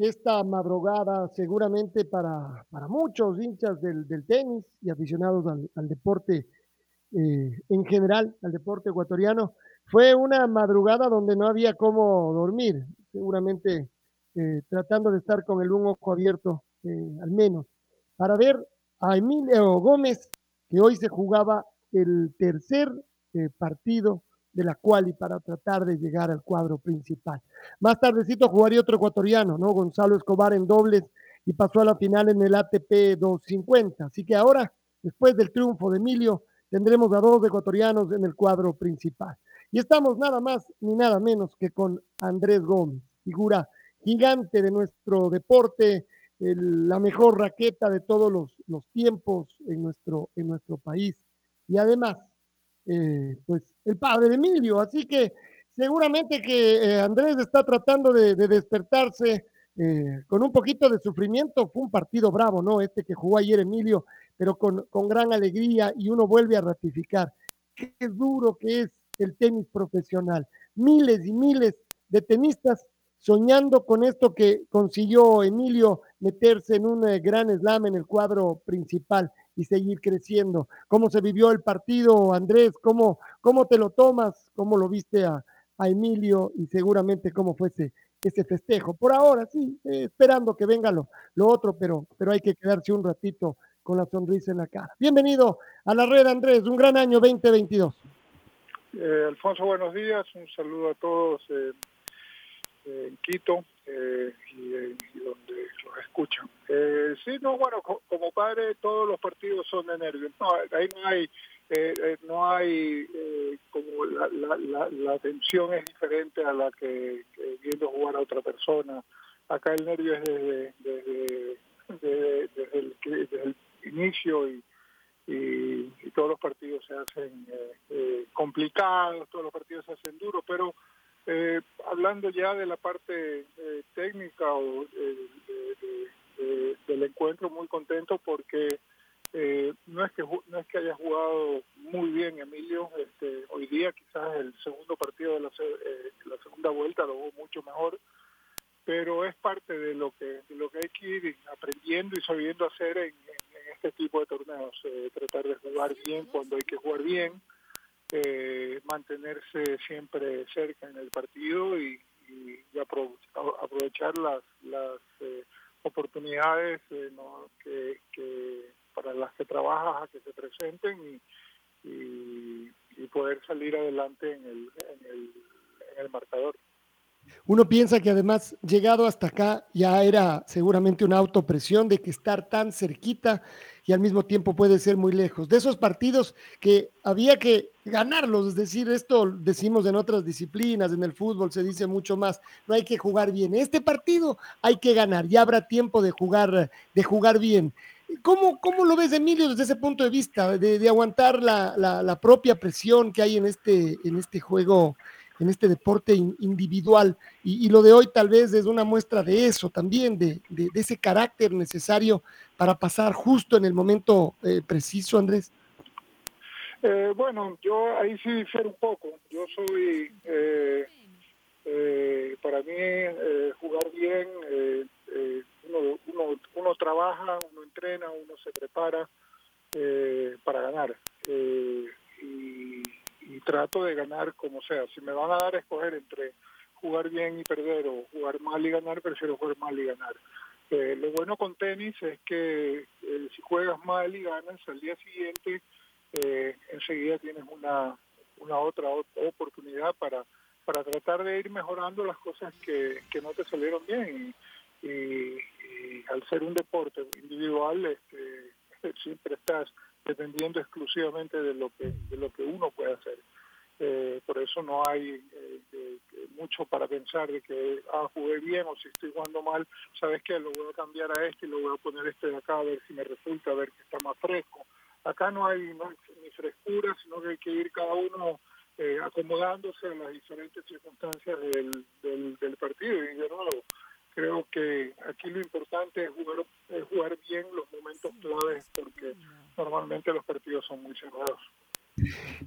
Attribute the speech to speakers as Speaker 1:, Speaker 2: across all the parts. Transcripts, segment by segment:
Speaker 1: Esta madrugada seguramente para, para muchos hinchas del, del, tenis y aficionados al, al deporte eh, en general, al deporte ecuatoriano, fue una madrugada donde no había cómo dormir, seguramente eh, tratando de estar con el un ojo abierto eh, al menos, para ver a Emilio Gómez, que hoy se jugaba el tercer partido de la cual y para tratar de llegar al cuadro principal. Más tardecito jugaría otro ecuatoriano, ¿no? Gonzalo Escobar en dobles y pasó a la final en el ATP 250. Así que ahora, después del triunfo de Emilio, tendremos a dos ecuatorianos en el cuadro principal. Y estamos nada más ni nada menos que con Andrés Gómez, figura gigante de nuestro deporte, la mejor raqueta de todos los, los tiempos en nuestro, en nuestro país. Y además, eh, pues el padre de Emilio. Así que seguramente que eh, Andrés está tratando de, de despertarse eh, con un poquito de sufrimiento. Fue un partido bravo, ¿no? Este que jugó ayer Emilio, pero con, con gran alegría y uno vuelve a ratificar qué duro que es el tenis profesional. Miles y miles de tenistas soñando con esto que consiguió Emilio meterse en un eh, gran slam en el cuadro principal y seguir creciendo. ¿Cómo se vivió el partido, Andrés? ¿Cómo, cómo te lo tomas? ¿Cómo lo viste a, Emilio? Y seguramente cómo fue ese, ese festejo. Por ahora, sí, eh, esperando que venga lo, lo otro, pero, pero hay que quedarse un ratito con la sonrisa en la cara. Bienvenido a la red, Andrés. Un gran año 2022.
Speaker 2: Eh, Alfonso, buenos días. Un saludo a todos en Quito eh, y, y, donde los escuchan. Eh, sí, no, bueno, co como padre todos los partidos son de nervios. No, ahí no hay, eh, no hay como la, la, la, la, tensión es diferente a la que, viendo jugar a otra persona. Acá el nervio es desde, desde, desde, desde el, inicio y, y, y, todos los partidos se hacen complicados, todos los partidos se hacen duros, pero eh, hablando ya de la parte eh, técnica o eh, de, de, del encuentro, muy contento porque no es que no es que haya jugado muy bien Emilio este, hoy día, quizás el segundo partido de la, la segunda vuelta lo hubo mucho mejor, pero es parte de lo que de lo que hay que ir aprendiendo y sabiendo hacer en, en, en este tipo de torneos, tratar de jugar bien cuando hay que jugar bien eh, mantenerse siempre cerca en el partido y, y, aprovechar las, las eh, oportunidades eh, no, que, que, para las que trabajas a que se presenten y, y, y poder salir adelante en el, en el, en el marcador.
Speaker 1: Uno piensa que además, llegado hasta acá, ya era seguramente una autopresión de que estar tan cerquita y al mismo tiempo puede ser muy lejos. De esos partidos que había que ganarlos, es decir, esto decimos en otras disciplinas, en el fútbol se dice mucho más, no hay que jugar bien. Este partido hay que ganar, ya habrá tiempo de jugar, de jugar bien. ¿Cómo, ¿Cómo lo ves, Emilio, desde ese punto de vista, de, aguantar la, la, la, propia presión que hay en este, en este juego? En este deporte individual. Y, lo de hoy tal vez es una muestra de eso también, de, ese carácter necesario para pasar justo en el momento eh, preciso, Andrés.
Speaker 2: Eh, bueno, yo ahí sí difiero un poco. Yo soy, eh, eh para mí, eh, jugar bien, uno, uno, uno, trabaja, uno entrena, uno se prepara para ganar. y trato de ganar como sea. Si me van a dar a escoger entre jugar bien y perder o jugar mal y ganar, prefiero jugar mal y ganar. Eh, lo bueno con tenis es que eh, si juegas mal y ganas, al día siguiente eh, enseguida tienes una, una otra oportunidad para, para tratar de ir mejorando las cosas que, que no te salieron bien. Y, y, y al ser un deporte individual, este, siempre estás dependiendo exclusivamente de lo que de lo que uno puede hacer. Eh, por eso no hay eh, de mucho para pensar de que ah, jugué bien o si estoy jugando mal, ¿sabes qué? Lo voy a cambiar a este y lo voy a poner este de acá a ver si me resulta, a ver que está más fresco. Acá no hay, no hay ni frescura, sino que hay que ir cada uno eh, acomodándose a las diferentes circunstancias del, del, del partido. Y de nuevo, creo que aquí lo importante es jugar, es jugar bien los momentos claves porque normalmente los partidos son muy cerrados.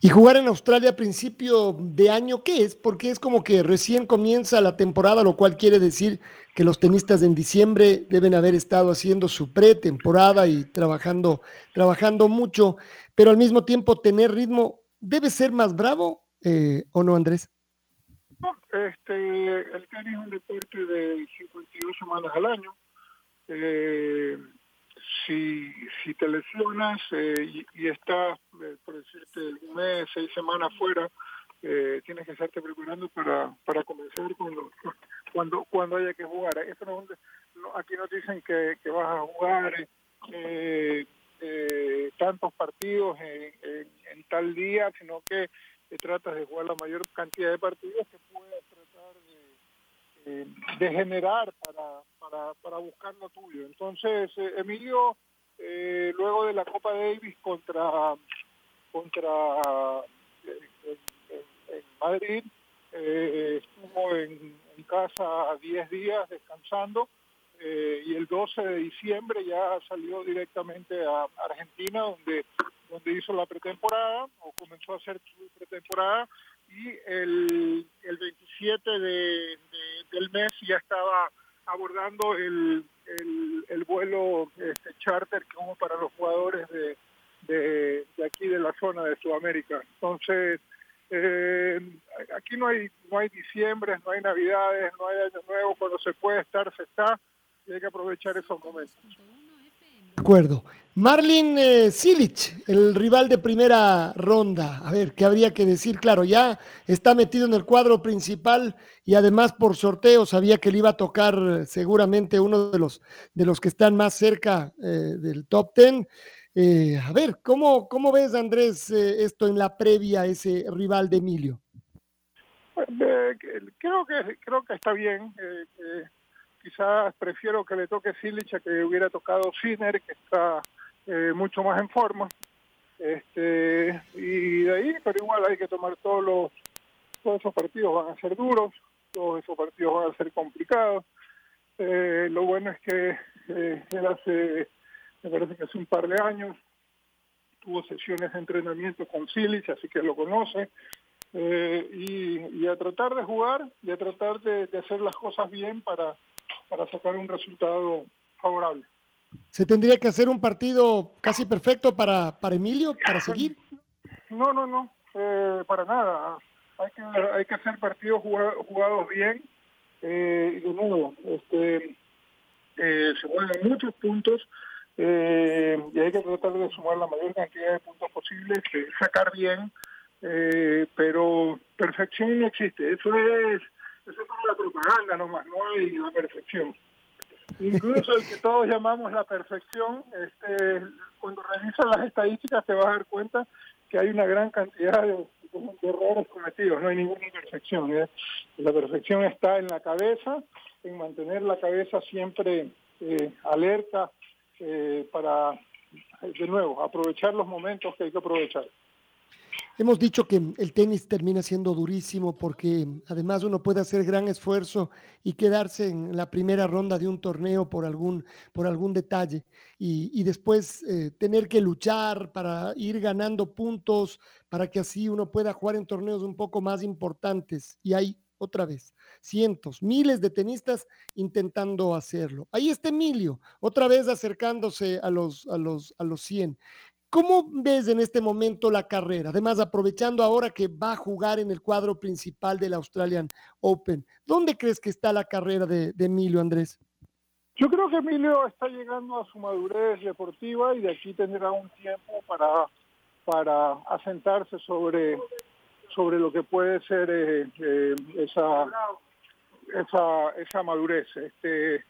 Speaker 1: Y jugar en Australia a principio de año, ¿qué es? Porque es como que recién comienza la temporada, lo cual quiere decir que los tenistas en diciembre deben haber estado haciendo su pretemporada y trabajando, trabajando mucho, pero al mismo tiempo tener ritmo, ¿debe ser más bravo eh, o no, Andrés?
Speaker 2: No, este, el tenis es un deporte de 52 semanas al año. Eh, si, si te lesionas eh, y, estás, eh, por decirte, un mes, seis semanas fuera, eh, tienes que estarte preparando para, para comenzar cuando, cuando, cuando haya que jugar. Eso no, aquí nos dicen que, que vas a jugar eh, eh, tantos partidos en, en, en, tal día, sino que tratas de jugar la mayor cantidad de partidos que puedas tratar de, de generar para, para, para buscar lo tuyo. Entonces, eh, Emilio, eh, luego de la Copa Davis contra, contra eh, en, Madrid, eh, estuvo en, en casa 10 días descansando eh, y el 12 de diciembre ya salió directamente a Argentina, donde, donde hizo la pretemporada o comenzó a hacer su pretemporada y el, el 27 de, de, del mes ya estaba abordando el, el, el vuelo este, charter que hubo para los jugadores de, de, de, aquí de la zona de Sudamérica. Entonces, eh, aquí no hay, no hay diciembre, no hay navidades, no hay año nuevo, cuando se puede estar, se está, y hay que aprovechar esos momentos.
Speaker 1: Acuerdo. Marlin eh, Silic, el rival de primera ronda. A ver, ¿qué habría que decir? Claro, ya está metido en el cuadro principal y además por sorteo sabía que le iba a tocar eh, seguramente uno de los, de los que están más cerca eh, del top ten. Eh, a ver, ¿cómo, ¿cómo ves, Andrés, eh, esto en la previa, ese rival de Emilio?
Speaker 2: Creo, que, creo que está bien. Quizás prefiero que le toque Silic a que hubiera tocado Sinner, que está eh, mucho más en forma. Este, y de ahí, pero igual hay que tomar todos los, todos esos partidos van a ser duros, todos esos partidos van a ser complicados. Eh, lo bueno es que eh, él hace, me parece que hace un par de años, tuvo sesiones de entrenamiento con Silich, así que lo conoce. Eh, y, y, a tratar de jugar y a tratar de, de hacer las cosas bien para, para sacar un resultado favorable.
Speaker 1: ¿Se tendría que hacer un partido casi perfecto para, para Emilio, para seguir?
Speaker 2: No, no, no, eh, para nada. Hay que, hay que hacer partidos jugados, bien. Eh, y de nuevo, este, eh, se juegan muchos puntos eh, y hay que tratar de sumar la mayor cantidad de puntos posibles, sacar bien, eh, pero perfección no existe. Eso es, eso es como la propaganda nomás, no hay la perfección. Incluso el que todos llamamos la perfección, este, cuando revisas las estadísticas te vas a dar cuenta que hay una gran cantidad de, errores cometidos, no hay ninguna perfección. ¿eh? La perfección está en la cabeza, en mantener la cabeza siempre eh, alerta eh, para, de nuevo, aprovechar los momentos que hay que aprovechar.
Speaker 1: Hemos dicho que el tenis termina siendo durísimo porque además uno puede hacer gran esfuerzo y quedarse en la primera ronda de un torneo por algún, por algún detalle y, y después eh, tener que luchar para ir ganando puntos para que así uno pueda jugar en torneos un poco más importantes. Y hay otra vez cientos, miles de tenistas intentando hacerlo. Ahí está Emilio, otra vez acercándose a los, a los, a los 100. ¿Cómo ves en este momento la carrera? Además, aprovechando ahora que va a jugar en el cuadro principal del Australian Open, ¿dónde crees que está la carrera de, Emilio Andrés?
Speaker 2: Yo creo que Emilio está llegando a su madurez deportiva y de aquí tendrá un tiempo para, para asentarse sobre, sobre lo que puede ser eh, eh, esa, esa, esa madurez. Este, eh,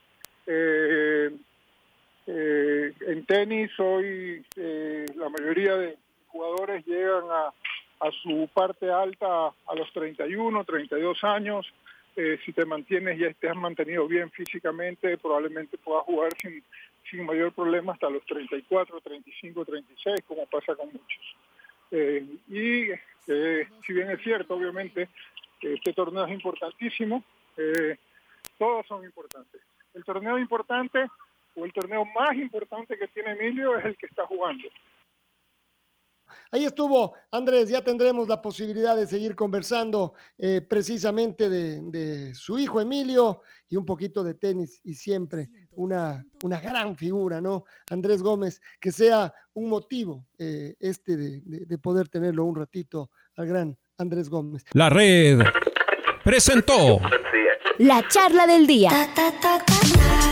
Speaker 2: en tenis hoy eh, la mayoría de jugadores llegan a, su parte alta a los 31, 32 años. Eh, si te mantienes y te has mantenido bien físicamente, probablemente puedas jugar sin, sin mayor problema hasta los 34, 35, 36, como pasa con muchos. Eh, y eh, si bien es cierto, obviamente, que este torneo es importantísimo, eh, todos son importantes. El torneo importante o el torneo más importante que tiene Emilio es el que está jugando.
Speaker 1: Ahí estuvo, Andrés, ya tendremos la posibilidad de seguir conversando eh, precisamente de, de, su hijo Emilio y un poquito de tenis y siempre una, una gran figura, ¿no? Andrés Gómez, que sea un motivo eh, este de, de, de poder tenerlo un ratito al gran Andrés Gómez.
Speaker 3: La red presentó
Speaker 4: la charla del día.